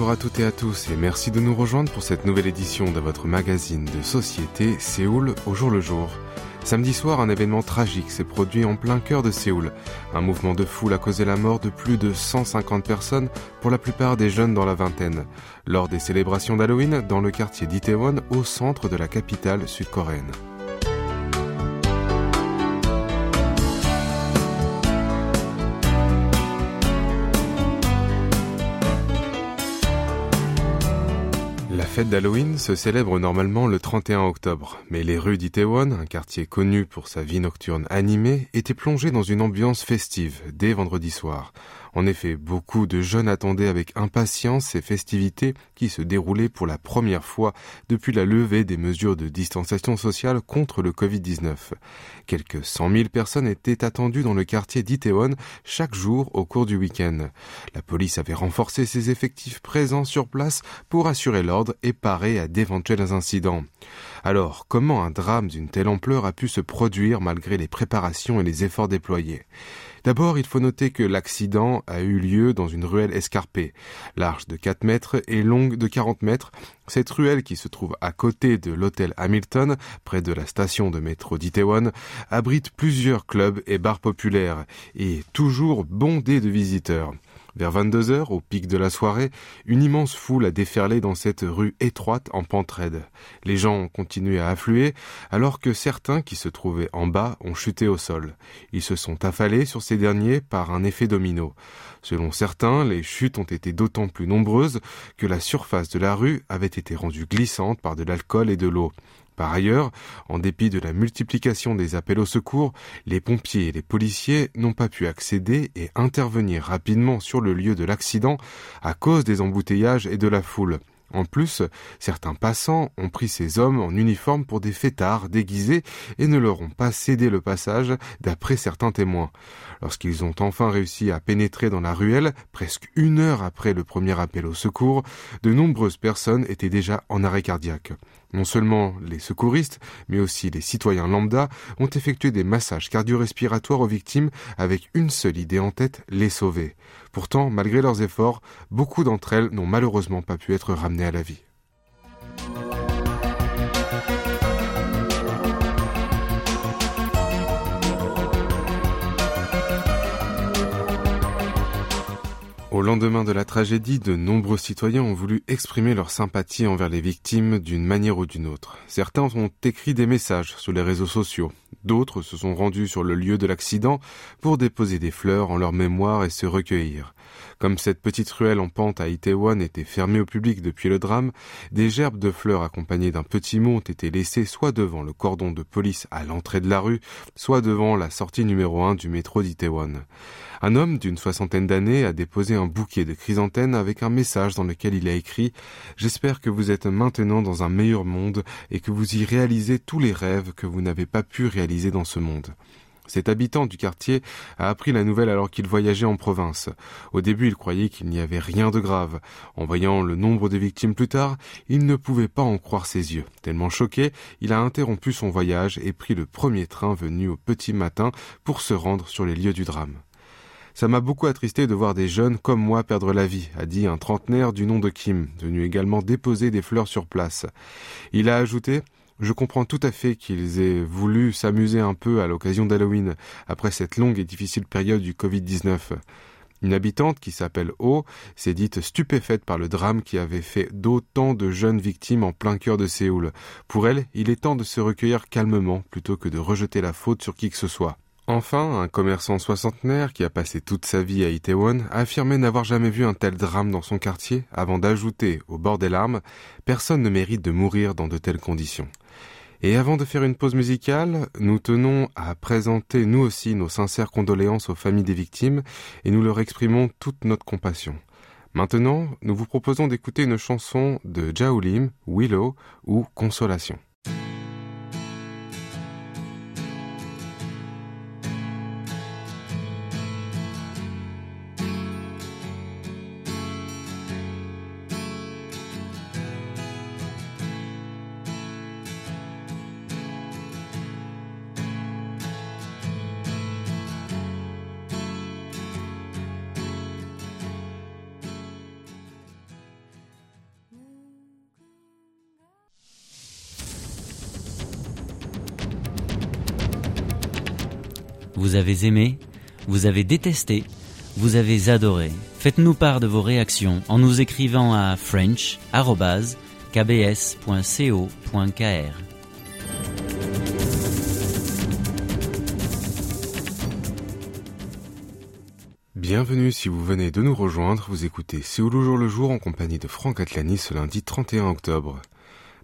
Bonjour à toutes et à tous et merci de nous rejoindre pour cette nouvelle édition de votre magazine de société Séoul au jour le jour. Samedi soir, un événement tragique s'est produit en plein cœur de Séoul. Un mouvement de foule a causé la mort de plus de 150 personnes, pour la plupart des jeunes dans la vingtaine, lors des célébrations d'Halloween dans le quartier d'Itaewon au centre de la capitale sud-coréenne. Fête d'Halloween se célèbre normalement le 31 octobre, mais les rues d'Itaewon, un quartier connu pour sa vie nocturne animée, étaient plongées dans une ambiance festive dès vendredi soir. En effet, beaucoup de jeunes attendaient avec impatience ces festivités qui se déroulaient pour la première fois depuis la levée des mesures de distanciation sociale contre le Covid-19. Quelques 100 000 personnes étaient attendues dans le quartier d'Itaewon chaque jour au cours du week-end. La police avait renforcé ses effectifs présents sur place pour assurer l'ordre et parer à d'éventuels incidents. Alors, comment un drame d'une telle ampleur a pu se produire malgré les préparations et les efforts déployés? D'abord, il faut noter que l'accident a eu lieu dans une ruelle escarpée, large de 4 mètres et longue de 40 mètres. Cette ruelle, qui se trouve à côté de l'hôtel Hamilton, près de la station de métro d'Itaewon, abrite plusieurs clubs et bars populaires et est toujours bondée de visiteurs. Vers 22 heures, au pic de la soirée, une immense foule a déferlé dans cette rue étroite en pente raide. Les gens ont continué à affluer, alors que certains qui se trouvaient en bas ont chuté au sol. Ils se sont affalés sur ces derniers par un effet domino. Selon certains, les chutes ont été d'autant plus nombreuses que la surface de la rue avait été rendue glissante par de l'alcool et de l'eau. Par ailleurs, en dépit de la multiplication des appels au secours, les pompiers et les policiers n'ont pas pu accéder et intervenir rapidement sur le lieu de l'accident à cause des embouteillages et de la foule. En plus, certains passants ont pris ces hommes en uniforme pour des fêtards déguisés et ne leur ont pas cédé le passage d'après certains témoins. Lorsqu'ils ont enfin réussi à pénétrer dans la ruelle, presque une heure après le premier appel au secours, de nombreuses personnes étaient déjà en arrêt cardiaque. Non seulement les secouristes, mais aussi les citoyens lambda ont effectué des massages cardio-respiratoires aux victimes avec une seule idée en tête, les sauver. Pourtant, malgré leurs efforts, beaucoup d'entre elles n'ont malheureusement pas pu être ramenées à la vie. Au lendemain de la tragédie, de nombreux citoyens ont voulu exprimer leur sympathie envers les victimes d'une manière ou d'une autre. Certains ont écrit des messages sur les réseaux sociaux. D'autres se sont rendus sur le lieu de l'accident pour déposer des fleurs en leur mémoire et se recueillir. Comme cette petite ruelle en pente à Itaewon était fermée au public depuis le drame, des gerbes de fleurs accompagnées d'un petit mot ont été laissées soit devant le cordon de police à l'entrée de la rue, soit devant la sortie numéro 1 du métro d'Itaewon. Un homme d'une soixantaine d'années a déposé un bouquet de chrysanthèmes avec un message dans lequel il a écrit J'espère que vous êtes maintenant dans un meilleur monde et que vous y réalisez tous les rêves que vous n'avez pas pu réaliser dans ce monde. Cet habitant du quartier a appris la nouvelle alors qu'il voyageait en province. Au début, il croyait qu'il n'y avait rien de grave. En voyant le nombre de victimes plus tard, il ne pouvait pas en croire ses yeux. Tellement choqué, il a interrompu son voyage et pris le premier train venu au petit matin pour se rendre sur les lieux du drame. Ça m'a beaucoup attristé de voir des jeunes comme moi perdre la vie, a dit un trentenaire du nom de Kim, venu également déposer des fleurs sur place. Il a ajouté je comprends tout à fait qu'ils aient voulu s'amuser un peu à l'occasion d'Halloween, après cette longue et difficile période du Covid-19. Une habitante qui s'appelle O s'est dite stupéfaite par le drame qui avait fait d'autant de jeunes victimes en plein cœur de Séoul. Pour elle, il est temps de se recueillir calmement plutôt que de rejeter la faute sur qui que ce soit. Enfin, un commerçant soixantenaire qui a passé toute sa vie à Itaewon a affirmé n'avoir jamais vu un tel drame dans son quartier avant d'ajouter, au bord des larmes, personne ne mérite de mourir dans de telles conditions. Et avant de faire une pause musicale, nous tenons à présenter nous aussi nos sincères condoléances aux familles des victimes et nous leur exprimons toute notre compassion. Maintenant, nous vous proposons d'écouter une chanson de Jaolim, Willow ou Consolation. Vous avez aimé, vous avez détesté, vous avez adoré. Faites-nous part de vos réactions en nous écrivant à french.kbs.co.kr. Bienvenue si vous venez de nous rejoindre, vous écoutez Séoul au jour le jour en compagnie de Franck Atlani ce lundi 31 octobre.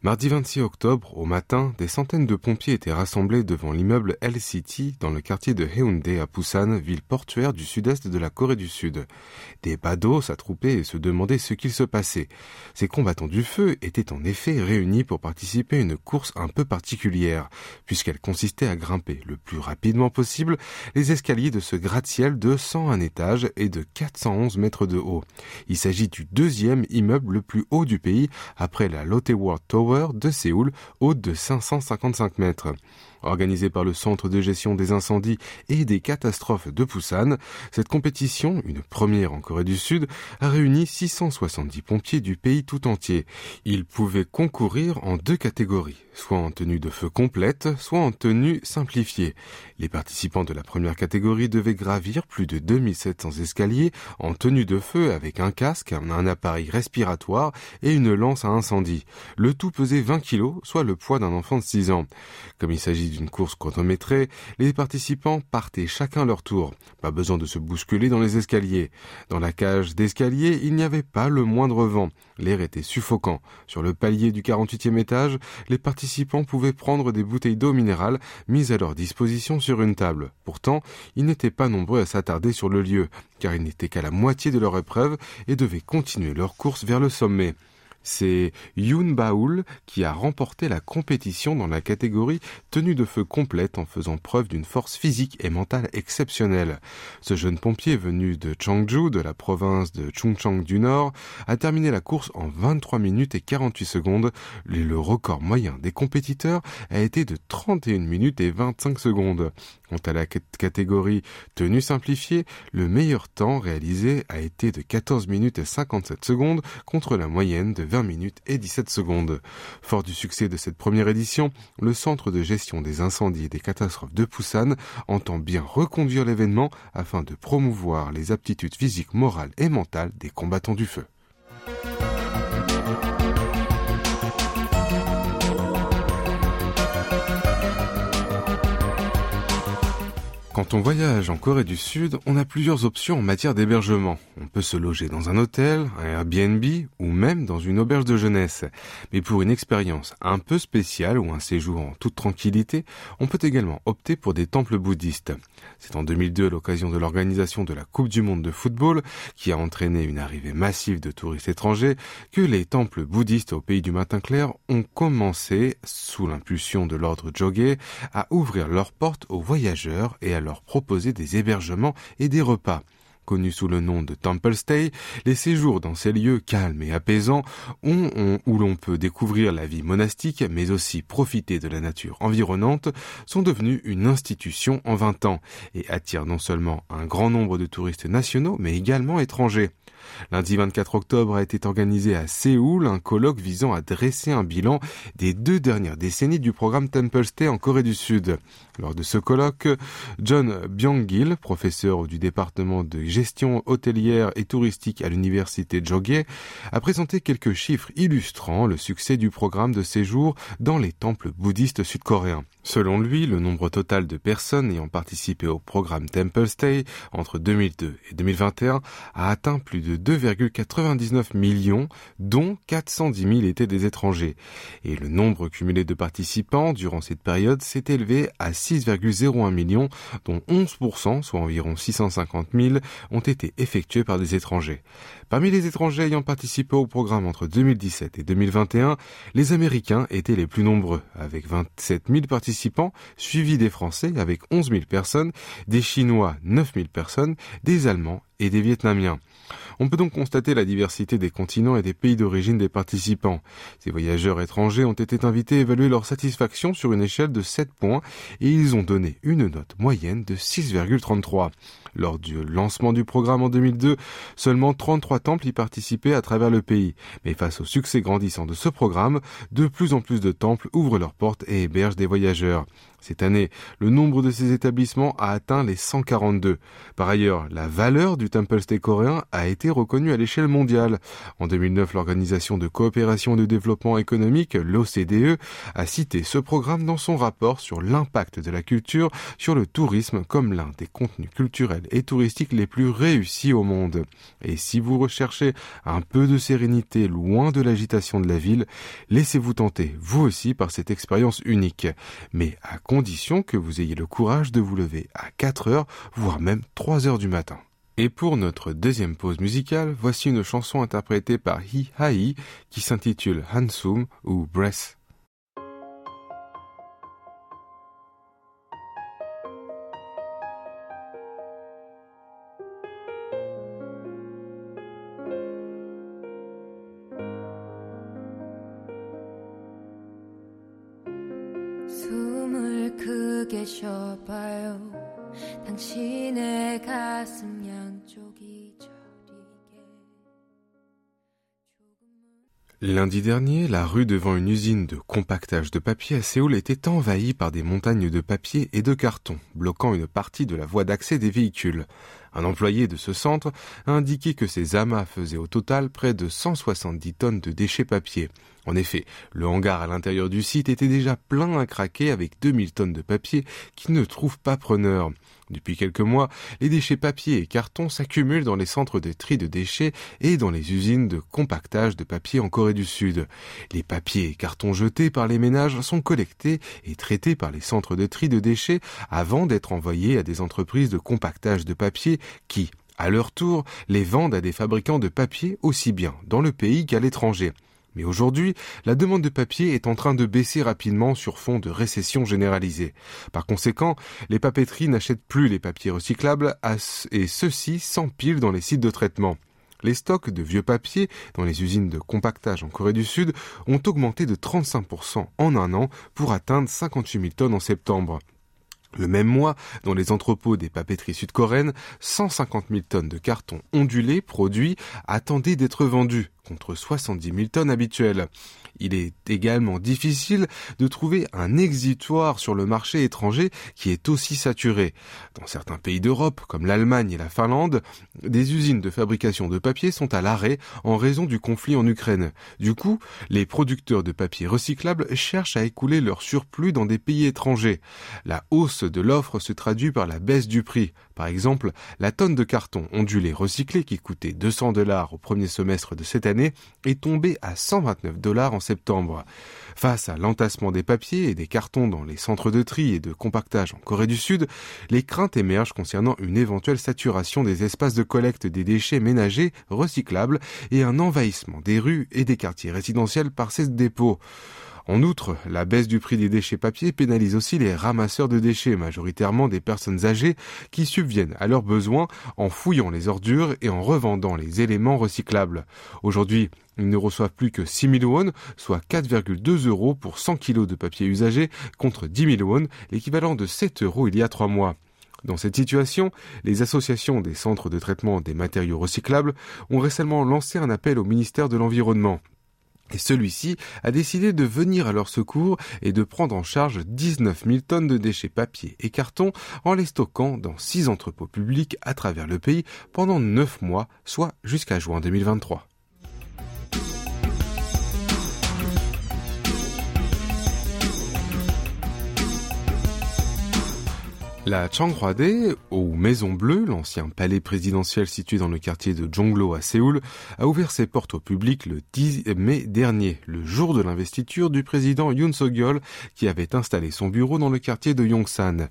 Mardi 26 octobre, au matin, des centaines de pompiers étaient rassemblés devant l'immeuble L-City dans le quartier de Haeundae à Busan, ville portuaire du sud-est de la Corée du Sud. Des badauds s'attroupaient et se demandaient ce qu'il se passait. Ces combattants du feu étaient en effet réunis pour participer à une course un peu particulière, puisqu'elle consistait à grimper le plus rapidement possible les escaliers de ce gratte-ciel de 101 étages et de 411 mètres de haut. Il s'agit du deuxième immeuble le plus haut du pays après la Lotte World Tower de Séoul, haute de 555 mètres. Organisée par le Centre de gestion des incendies et des catastrophes de Busan, cette compétition, une première en Corée du Sud, a réuni 670 pompiers du pays tout entier. Ils pouvaient concourir en deux catégories, soit en tenue de feu complète, soit en tenue simplifiée. Les participants de la première catégorie devaient gravir plus de 2700 escaliers en tenue de feu avec un casque, un appareil respiratoire et une lance à incendie. Le tout pesait 20 kilos, soit le poids d'un enfant de 6 ans. Comme il s'agit d'une course chronométrée, les participants partaient chacun leur tour. Pas besoin de se bousculer dans les escaliers. Dans la cage d'escalier, il n'y avait pas le moindre vent. L'air était suffocant. Sur le palier du 48e étage, les participants pouvaient prendre des bouteilles d'eau minérale mises à leur disposition sur une table. Pourtant, ils n'étaient pas nombreux à s'attarder sur le lieu, car ils n'étaient qu'à la moitié de leur épreuve et devaient continuer leur course vers le sommet. C'est Yoon Baul qui a remporté la compétition dans la catégorie tenue de feu complète en faisant preuve d'une force physique et mentale exceptionnelle. Ce jeune pompier venu de Changju, de la province de Chungcheong du Nord, a terminé la course en 23 minutes et 48 secondes. Le record moyen des compétiteurs a été de 31 minutes et 25 secondes. Quant à la catégorie tenue simplifiée, le meilleur temps réalisé a été de 14 minutes et 57 secondes contre la moyenne de 20 minutes et 17 secondes. Fort du succès de cette première édition, le Centre de gestion des incendies et des catastrophes de Busan entend bien reconduire l'événement afin de promouvoir les aptitudes physiques, morales et mentales des combattants du feu. Quand on voyage en Corée du Sud, on a plusieurs options en matière d'hébergement. On peut se loger dans un hôtel, un Airbnb ou même dans une auberge de jeunesse. Mais pour une expérience un peu spéciale ou un séjour en toute tranquillité, on peut également opter pour des temples bouddhistes. C'est en 2002 à l'occasion de l'organisation de la Coupe du Monde de football, qui a entraîné une arrivée massive de touristes étrangers, que les temples bouddhistes au pays du matin clair ont commencé, sous l'impulsion de l'ordre Jogé, à ouvrir leurs portes aux voyageurs et à leur proposer des hébergements et des repas. Connus sous le nom de Temple Stay, les séjours dans ces lieux calmes et apaisants où l'on peut découvrir la vie monastique mais aussi profiter de la nature environnante sont devenus une institution en 20 ans et attirent non seulement un grand nombre de touristes nationaux mais également étrangers. Lundi 24 octobre a été organisé à Séoul un colloque visant à dresser un bilan des deux dernières décennies du programme Temple Stay en Corée du Sud. Lors de ce colloque, John Byung-gil, professeur du département de gestion hôtelière et touristique à l'université Jogye, a présenté quelques chiffres illustrant le succès du programme de séjour dans les temples bouddhistes sud-coréens. Selon lui, le nombre total de personnes ayant participé au programme Temple Stay entre 2002 et 2021 a atteint plus de 2,99 millions, dont 410 000 étaient des étrangers. Et le nombre cumulé de participants durant cette période s'est élevé à 6,01 millions, dont 11%, soit environ 650 000, ont été effectués par des étrangers. Parmi les étrangers ayant participé au programme entre 2017 et 2021, les Américains étaient les plus nombreux, avec 27 000 participants, suivis des Français avec 11 000 personnes, des Chinois 9 000 personnes, des Allemands et des Vietnamiens. On peut donc constater la diversité des continents et des pays d'origine des participants. Ces voyageurs étrangers ont été invités à évaluer leur satisfaction sur une échelle de 7 points et ils ont donné une note moyenne de 6,33. Lors du lancement du programme en 2002, seulement 33 temples y participaient à travers le pays. Mais face au succès grandissant de ce programme, de plus en plus de temples ouvrent leurs portes et hébergent des voyageurs. Cette année, le nombre de ces établissements a atteint les 142. Par ailleurs, la valeur du Temple Stay coréen a été reconnue à l'échelle mondiale. En 2009, l'Organisation de coopération et de développement économique, l'OCDE, a cité ce programme dans son rapport sur l'impact de la culture sur le tourisme comme l'un des contenus culturels et touristiques les plus réussis au monde. Et si vous recherchez un peu de sérénité loin de l'agitation de la ville, laissez-vous tenter, vous aussi, par cette expérience unique. Mais à condition que vous ayez le courage de vous lever à 4 heures, voire même 3 heures du matin. Et pour notre deuxième pause musicale, voici une chanson interprétée par Hi Hai qui s'intitule Hansum ou Breath. La rue devant une usine de compactage de papier à Séoul était envahie par des montagnes de papier et de carton, bloquant une partie de la voie d'accès des véhicules. Un employé de ce centre a indiqué que ces amas faisaient au total près de 170 tonnes de déchets papier. En effet, le hangar à l'intérieur du site était déjà plein à craquer avec 2000 tonnes de papier qui ne trouvent pas preneur. Depuis quelques mois, les déchets papier et carton s'accumulent dans les centres de tri de déchets et dans les usines de compactage de papier en Corée du Sud. Les papiers et cartons jetés par les ménages sont collectés et traités par les centres de tri de déchets avant d'être envoyés à des entreprises de compactage de papier qui, à leur tour, les vendent à des fabricants de papier aussi bien dans le pays qu'à l'étranger. Mais aujourd'hui, la demande de papier est en train de baisser rapidement sur fond de récession généralisée. Par conséquent, les papeteries n'achètent plus les papiers recyclables et ceux-ci s'empilent dans les sites de traitement. Les stocks de vieux papiers dans les usines de compactage en Corée du Sud ont augmenté de 35% en un an pour atteindre 58 000 tonnes en septembre. Le même mois, dans les entrepôts des papeteries sud-coréennes, 150 000 tonnes de carton ondulé produits attendaient d'être vendus, contre 70 000 tonnes habituelles. Il est également difficile de trouver un exitoire sur le marché étranger qui est aussi saturé. Dans certains pays d'Europe, comme l'Allemagne et la Finlande, des usines de fabrication de papier sont à l'arrêt en raison du conflit en Ukraine. Du coup, les producteurs de papier recyclable cherchent à écouler leur surplus dans des pays étrangers. La hausse de l'offre se traduit par la baisse du prix. Par exemple, la tonne de carton ondulé recyclé qui coûtait 200 dollars au premier semestre de cette année est tombée à 129 dollars en septembre. Face à l'entassement des papiers et des cartons dans les centres de tri et de compactage en Corée du Sud, les craintes émergent concernant une éventuelle saturation des espaces de collecte des déchets ménagers recyclables et un envahissement des rues et des quartiers résidentiels par ces dépôts. En outre, la baisse du prix des déchets papier pénalise aussi les ramasseurs de déchets, majoritairement des personnes âgées, qui subviennent à leurs besoins en fouillant les ordures et en revendant les éléments recyclables. Aujourd'hui, ils ne reçoivent plus que 6 000 won, soit 4,2 euros pour 100 kilos de papier usagé, contre 10 000 won, l'équivalent de 7 euros il y a trois mois. Dans cette situation, les associations des centres de traitement des matériaux recyclables ont récemment lancé un appel au ministère de l'Environnement. Et celui-ci a décidé de venir à leur secours et de prendre en charge 19 000 tonnes de déchets papier et carton en les stockant dans six entrepôts publics à travers le pays pendant neuf mois, soit jusqu'à juin 2023. La Changhwa-dae, ou Maison Bleue, l'ancien palais présidentiel situé dans le quartier de Jonglo à Séoul, a ouvert ses portes au public le 10 mai dernier, le jour de l'investiture du président Yoon Suk-yeol, qui avait installé son bureau dans le quartier de Yongsan.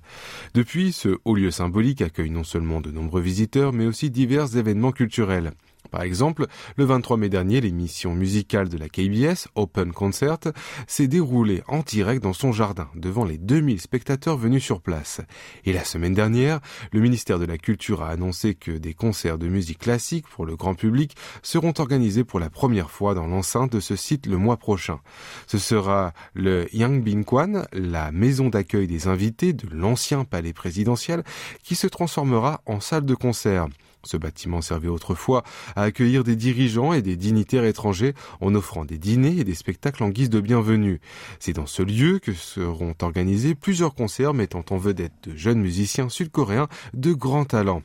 Depuis, ce haut lieu symbolique accueille non seulement de nombreux visiteurs, mais aussi divers événements culturels. Par exemple, le 23 mai dernier, l'émission musicale de la KBS, Open Concert, s'est déroulée en direct dans son jardin, devant les 2000 spectateurs venus sur place. Et la semaine dernière, le ministère de la Culture a annoncé que des concerts de musique classique pour le grand public seront organisés pour la première fois dans l'enceinte de ce site le mois prochain. Ce sera le Yangbin Kwan, la maison d'accueil des invités de l'ancien palais présidentiel, qui se transformera en salle de concert. Ce bâtiment servait autrefois à accueillir des dirigeants et des dignitaires étrangers en offrant des dîners et des spectacles en guise de bienvenue. C'est dans ce lieu que seront organisés plusieurs concerts mettant en vedette de jeunes musiciens sud-coréens de grand talent.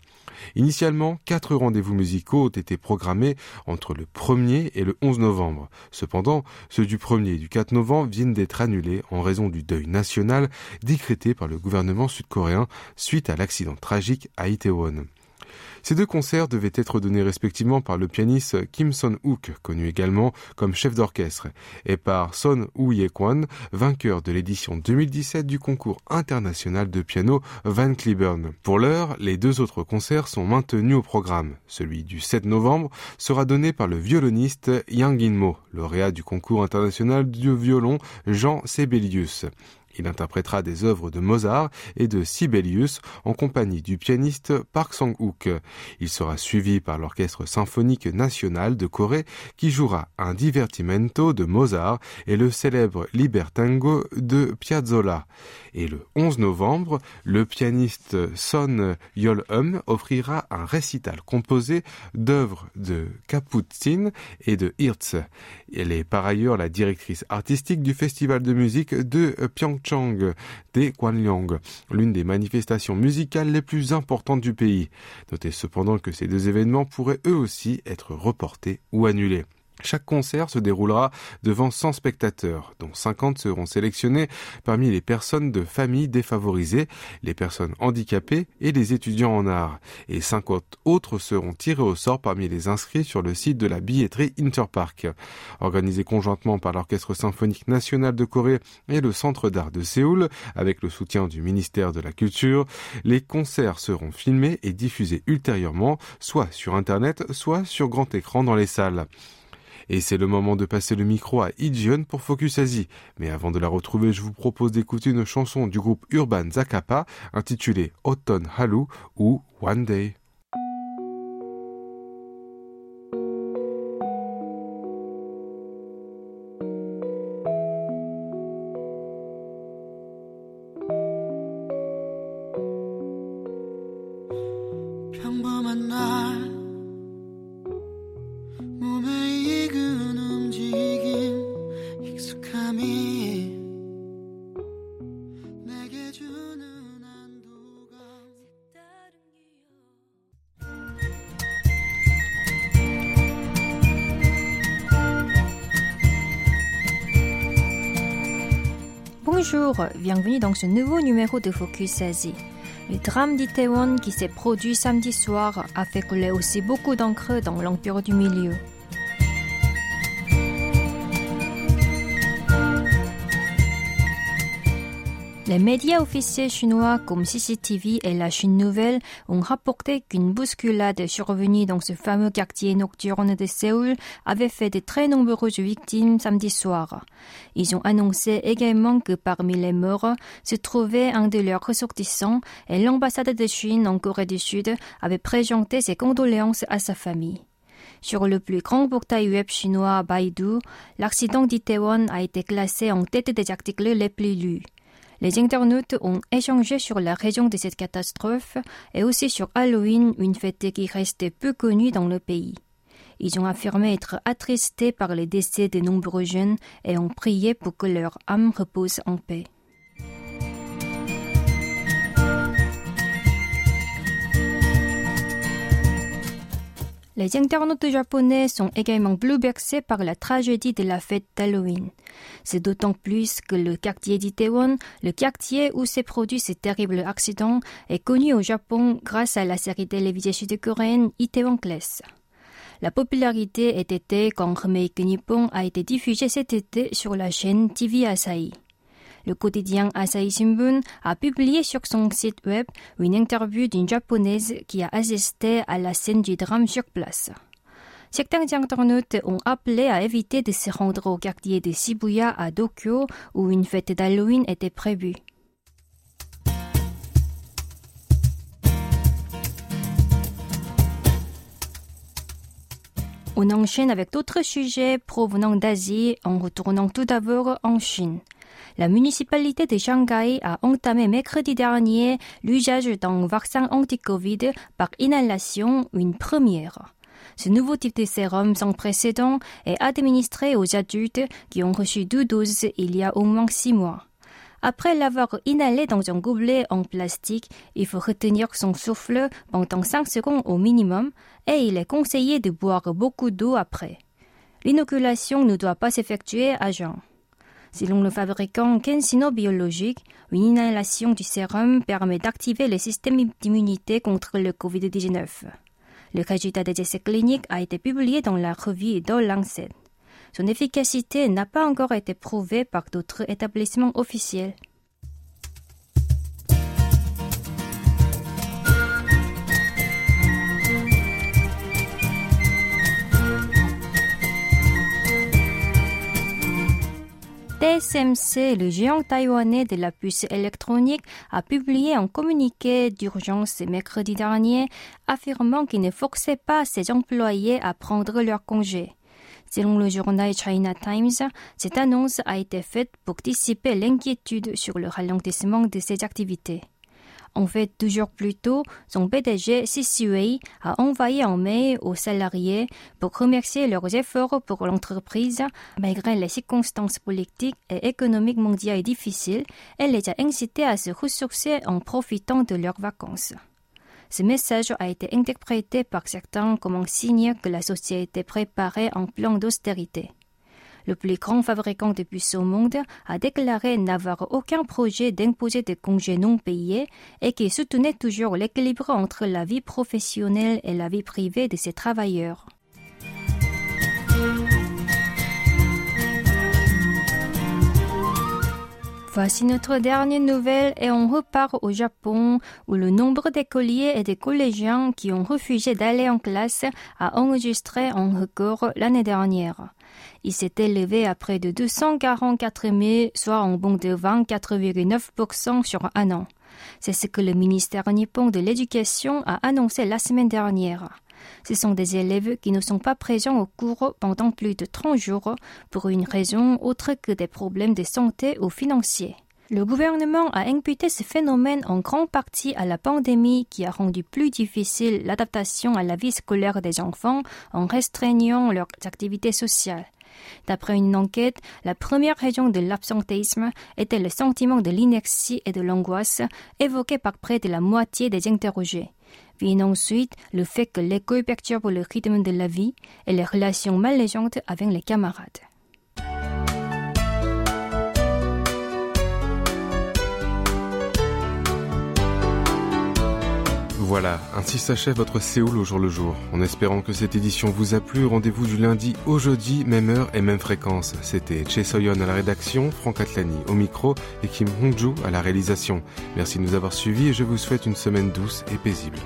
Initialement, quatre rendez-vous musicaux ont été programmés entre le 1er et le 11 novembre. Cependant, ceux du 1er et du 4 novembre viennent d'être annulés en raison du deuil national décrété par le gouvernement sud-coréen suite à l'accident tragique à Itaewon. Ces deux concerts devaient être donnés respectivement par le pianiste Kim Son-wook, connu également comme chef d'orchestre, et par Son Woo-ye-kwan, vainqueur de l'édition 2017 du concours international de piano Van Cliburn. Pour l'heure, les deux autres concerts sont maintenus au programme. Celui du 7 novembre sera donné par le violoniste Yang In-mo, lauréat du concours international du violon Jean Sebelius. Il interprétera des œuvres de Mozart et de Sibelius en compagnie du pianiste Park Sang-wook. Il sera suivi par l'Orchestre symphonique national de Corée qui jouera un divertimento de Mozart et le célèbre Libertango de Piazzolla. Et le 11 novembre, le pianiste Son Yol-hum offrira un récital composé d'œuvres de Kaputsin et de Hirtz. Elle est par ailleurs la directrice artistique du festival de musique de Des l'une des manifestations musicales les plus importantes du pays. Notez cependant que ces deux événements pourraient eux aussi être reportés ou annulés. Chaque concert se déroulera devant 100 spectateurs, dont 50 seront sélectionnés parmi les personnes de familles défavorisées, les personnes handicapées et les étudiants en art, et 50 autres seront tirés au sort parmi les inscrits sur le site de la billetterie Interpark. Organisé conjointement par l'Orchestre symphonique national de Corée et le Centre d'art de Séoul, avec le soutien du ministère de la Culture, les concerts seront filmés et diffusés ultérieurement, soit sur Internet, soit sur grand écran dans les salles. Et c'est le moment de passer le micro à Ijion pour Focus Asie. Mais avant de la retrouver, je vous propose d'écouter une chanson du groupe Urban Zakapa intitulée Autumn Halu ou One Day. Bienvenue dans ce nouveau numéro de Focus Asie. Le drame d'Itaewon qui s'est produit samedi soir a fait couler aussi beaucoup d'encre dans l'Empire du Milieu. Les médias officiels chinois comme CCTV et la Chine Nouvelle ont rapporté qu'une bousculade survenue dans ce fameux quartier nocturne de Séoul avait fait de très nombreuses victimes samedi soir. Ils ont annoncé également que parmi les morts se trouvait un de leurs ressortissants et l'ambassade de Chine en Corée du Sud avait présenté ses condoléances à sa famille. Sur le plus grand portail web chinois Baidu, l'accident d'Itaewon a été classé en tête des articles les plus lus. Les internautes ont échangé sur la raison de cette catastrophe et aussi sur Halloween, une fête qui reste peu connue dans le pays. Ils ont affirmé être attristés par les décès de nombreux jeunes et ont prié pour que leur âme repose en paix. Les internautes japonais sont également bouleversés par la tragédie de la fête d'Halloween. C'est d'autant plus que le quartier d'Itaewon, le quartier où s'est produit ce terrible accident, est connu au Japon grâce à la série télévisée sud-coréenne Itaewon Class. La popularité était quand Remake Nippon a été diffusé cet été sur la chaîne TV Asahi. Le quotidien Asahi Shimbun a publié sur son site web une interview d'une japonaise qui a assisté à la scène du drame sur place. Certains internautes ont appelé à éviter de se rendre au quartier de Shibuya à Tokyo où une fête d'Halloween était prévue. On enchaîne avec d'autres sujets provenant d'Asie en retournant tout d'abord en Chine. La municipalité de Shanghai a entamé mercredi dernier l'usage d'un vaccin anti-Covid par inhalation, une première. Ce nouveau type de sérum sans précédent est administré aux adultes qui ont reçu deux doses il y a au moins six mois. Après l'avoir inhalé dans un gobelet en plastique, il faut retenir son souffle pendant 5 secondes au minimum et il est conseillé de boire beaucoup d'eau après. L'inoculation ne doit pas s'effectuer à jeun. Selon le fabricant Kensino Biologique, une inhalation du sérum permet d'activer le système d'immunité contre le Covid-19. Le résultat des essais cliniques a été publié dans la revue The Lancet. Son efficacité n'a pas encore été prouvée par d'autres établissements officiels. TSMC, le géant taïwanais de la puce électronique, a publié un communiqué d'urgence mercredi dernier affirmant qu'il ne forçait pas ses employés à prendre leur congé. Selon le journal China Times, cette annonce a été faite pour dissiper l'inquiétude sur le ralentissement de ses activités. En fait, toujours plus tôt, son PDG Sisui a envoyé un mail aux salariés pour remercier leurs efforts pour l'entreprise. Malgré les circonstances politiques et économiques mondiales difficiles et les a incités à se ressourcer en profitant de leurs vacances. Ce message a été interprété par certains comme un signe que la société préparait un plan d'austérité le plus grand fabricant de puces au monde, a déclaré n'avoir aucun projet d'imposer des congés non payés et qui soutenait toujours l'équilibre entre la vie professionnelle et la vie privée de ses travailleurs. Voici notre dernière nouvelle et on repart au Japon où le nombre d'écoliers et des collégiens qui ont refusé d'aller en classe a enregistré un record l'année dernière. Il s'est élevé à près de 244 000, soit un bond de 24,9% sur un an. C'est ce que le ministère nippon de l'Éducation a annoncé la semaine dernière. Ce sont des élèves qui ne sont pas présents au cours pendant plus de 30 jours pour une raison autre que des problèmes de santé ou financiers. Le gouvernement a imputé ce phénomène en grande partie à la pandémie qui a rendu plus difficile l'adaptation à la vie scolaire des enfants en restreignant leurs activités sociales. D'après une enquête, la première raison de l'absentéisme était le sentiment de l'inertie et de l'angoisse évoqué par près de la moitié des interrogés. Vient ensuite le fait que l'école perturbe le rythme de la vie et les relations malaisantes avec les camarades. Voilà, ainsi s'achève votre Séoul au jour le jour. En espérant que cette édition vous a plu, rendez-vous du lundi au jeudi, même heure et même fréquence. C'était Che Soyon à la rédaction, Franck Atlani au micro et Kim Hongju à la réalisation. Merci de nous avoir suivis et je vous souhaite une semaine douce et paisible.